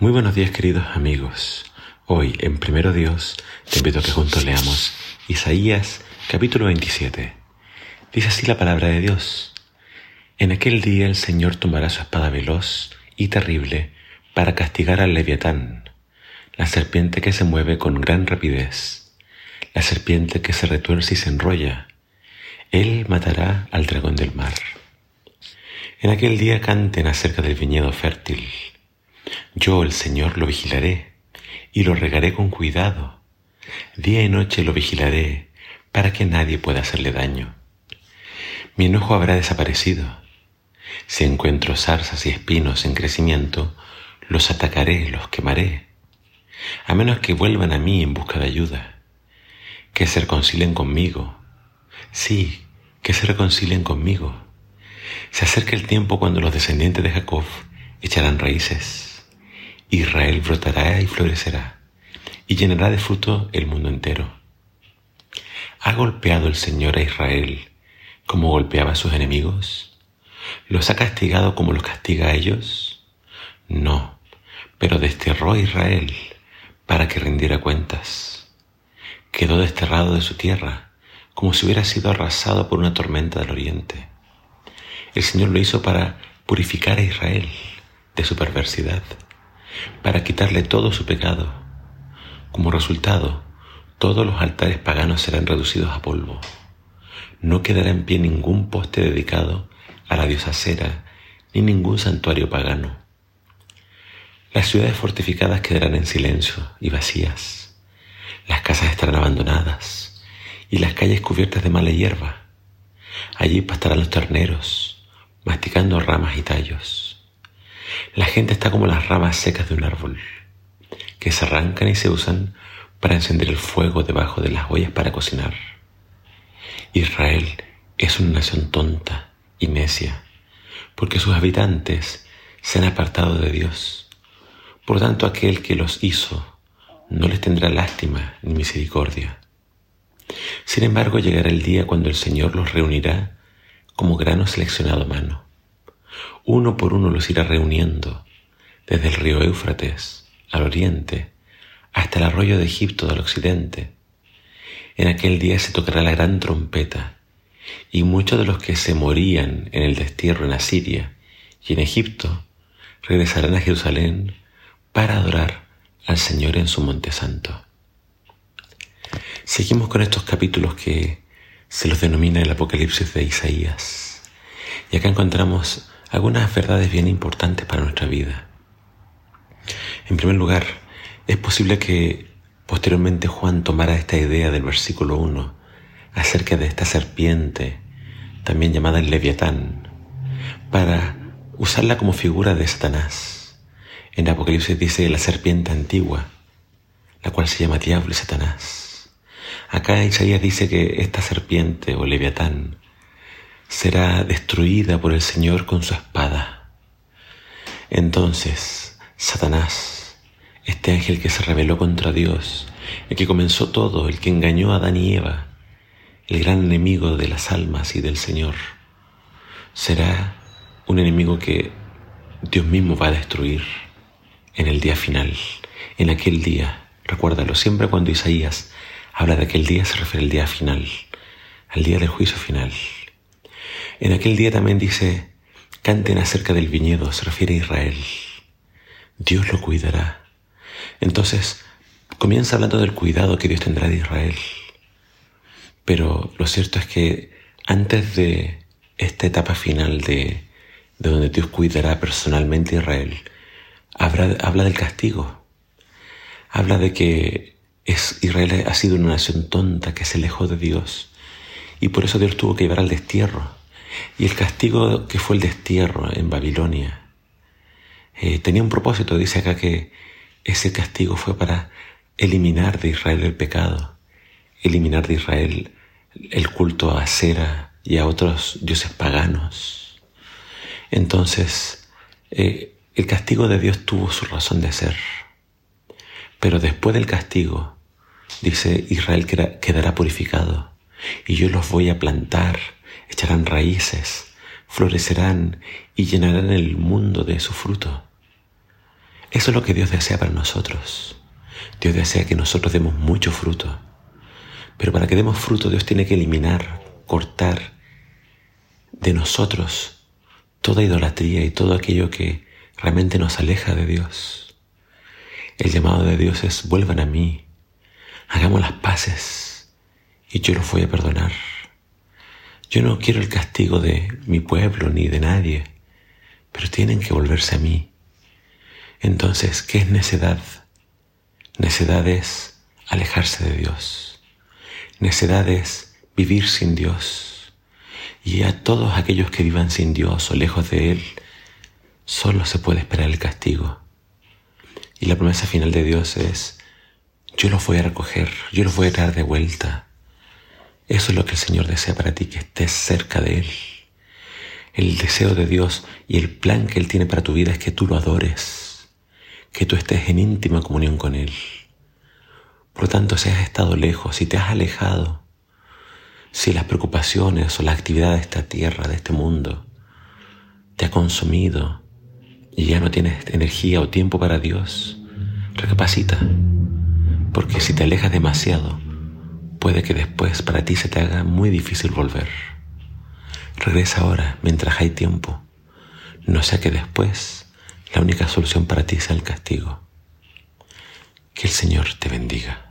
Muy buenos días queridos amigos. Hoy en Primero Dios te invito a que juntos leamos Isaías capítulo 27. Dice así la palabra de Dios. En aquel día el Señor tomará su espada veloz y terrible para castigar al leviatán, la serpiente que se mueve con gran rapidez, la serpiente que se retuerce y se enrolla. Él matará al dragón del mar. En aquel día canten acerca del viñedo fértil yo, el Señor, lo vigilaré y lo regaré con cuidado. Día y noche lo vigilaré para que nadie pueda hacerle daño. Mi enojo habrá desaparecido. Si encuentro zarzas y espinos en crecimiento, los atacaré, los quemaré, a menos que vuelvan a mí en busca de ayuda, que se reconcilien conmigo. Sí, que se reconcilien conmigo. Se acerca el tiempo cuando los descendientes de Jacob echarán raíces Israel brotará y florecerá, y llenará de fruto el mundo entero. ¿Ha golpeado el Señor a Israel como golpeaba a sus enemigos? ¿Los ha castigado como los castiga a ellos? No, pero desterró a Israel para que rindiera cuentas. Quedó desterrado de su tierra, como si hubiera sido arrasado por una tormenta del oriente. El Señor lo hizo para purificar a Israel de su perversidad para quitarle todo su pecado. Como resultado, todos los altares paganos serán reducidos a polvo. No quedará en pie ningún poste dedicado a la diosa Cera, ni ningún santuario pagano. Las ciudades fortificadas quedarán en silencio y vacías. Las casas estarán abandonadas y las calles cubiertas de mala hierba. Allí pastarán los terneros, masticando ramas y tallos. La gente está como las ramas secas de un árbol, que se arrancan y se usan para encender el fuego debajo de las ollas para cocinar. Israel es una nación tonta y necia, porque sus habitantes se han apartado de Dios. Por tanto, aquel que los hizo no les tendrá lástima ni misericordia. Sin embargo, llegará el día cuando el Señor los reunirá como grano seleccionado a mano uno por uno los irá reuniendo, desde el río Éufrates al oriente hasta el arroyo de Egipto al occidente. En aquel día se tocará la gran trompeta, y muchos de los que se morían en el destierro en Asiria y en Egipto regresarán a Jerusalén para adorar al Señor en su monte santo. Seguimos con estos capítulos que se los denomina el Apocalipsis de Isaías. Y acá encontramos algunas verdades bien importantes para nuestra vida. En primer lugar, es posible que posteriormente Juan tomara esta idea del versículo 1 acerca de esta serpiente, también llamada el leviatán, para usarla como figura de Satanás. En Apocalipsis dice la serpiente antigua, la cual se llama diablo y Satanás. Acá Isaías dice que esta serpiente o leviatán será destruida por el Señor con su espada. Entonces, Satanás, este ángel que se rebeló contra Dios, el que comenzó todo, el que engañó a Adán y Eva, el gran enemigo de las almas y del Señor, será un enemigo que Dios mismo va a destruir en el día final, en aquel día. Recuérdalo, siempre cuando Isaías habla de aquel día se refiere al día final, al día del juicio final. En aquel día también dice, canten acerca del viñedo, se refiere a Israel. Dios lo cuidará. Entonces, comienza hablando del cuidado que Dios tendrá de Israel. Pero lo cierto es que antes de esta etapa final de, de donde Dios cuidará personalmente a Israel, habla, habla del castigo. Habla de que Israel ha sido una nación tonta que se alejó de Dios y por eso Dios tuvo que llevar al destierro. Y el castigo que fue el destierro en Babilonia eh, tenía un propósito. Dice acá que ese castigo fue para eliminar de Israel el pecado, eliminar de Israel el culto a Cera y a otros dioses paganos. Entonces, eh, el castigo de Dios tuvo su razón de ser. Pero después del castigo, dice Israel quedará purificado y yo los voy a plantar echarán raíces, florecerán y llenarán el mundo de su fruto. Eso es lo que Dios desea para nosotros. Dios desea que nosotros demos mucho fruto. Pero para que demos fruto Dios tiene que eliminar, cortar de nosotros toda idolatría y todo aquello que realmente nos aleja de Dios. El llamado de Dios es vuelvan a mí, hagamos las paces y yo los voy a perdonar. Yo no quiero el castigo de mi pueblo ni de nadie, pero tienen que volverse a mí. Entonces, ¿qué es necedad? Necedad es alejarse de Dios. Necedad es vivir sin Dios. Y a todos aquellos que vivan sin Dios o lejos de Él, solo se puede esperar el castigo. Y la promesa final de Dios es, yo los voy a recoger, yo los voy a traer de vuelta. Eso es lo que el Señor desea para ti, que estés cerca de Él. El deseo de Dios y el plan que Él tiene para tu vida es que tú lo adores, que tú estés en íntima comunión con Él. Por lo tanto, si has estado lejos, si te has alejado, si las preocupaciones o la actividad de esta tierra, de este mundo, te ha consumido y ya no tienes energía o tiempo para Dios, recapacita, porque si te alejas demasiado, puede que después para ti se te haga muy difícil volver. Regresa ahora mientras hay tiempo, no sea que después la única solución para ti sea el castigo. Que el Señor te bendiga.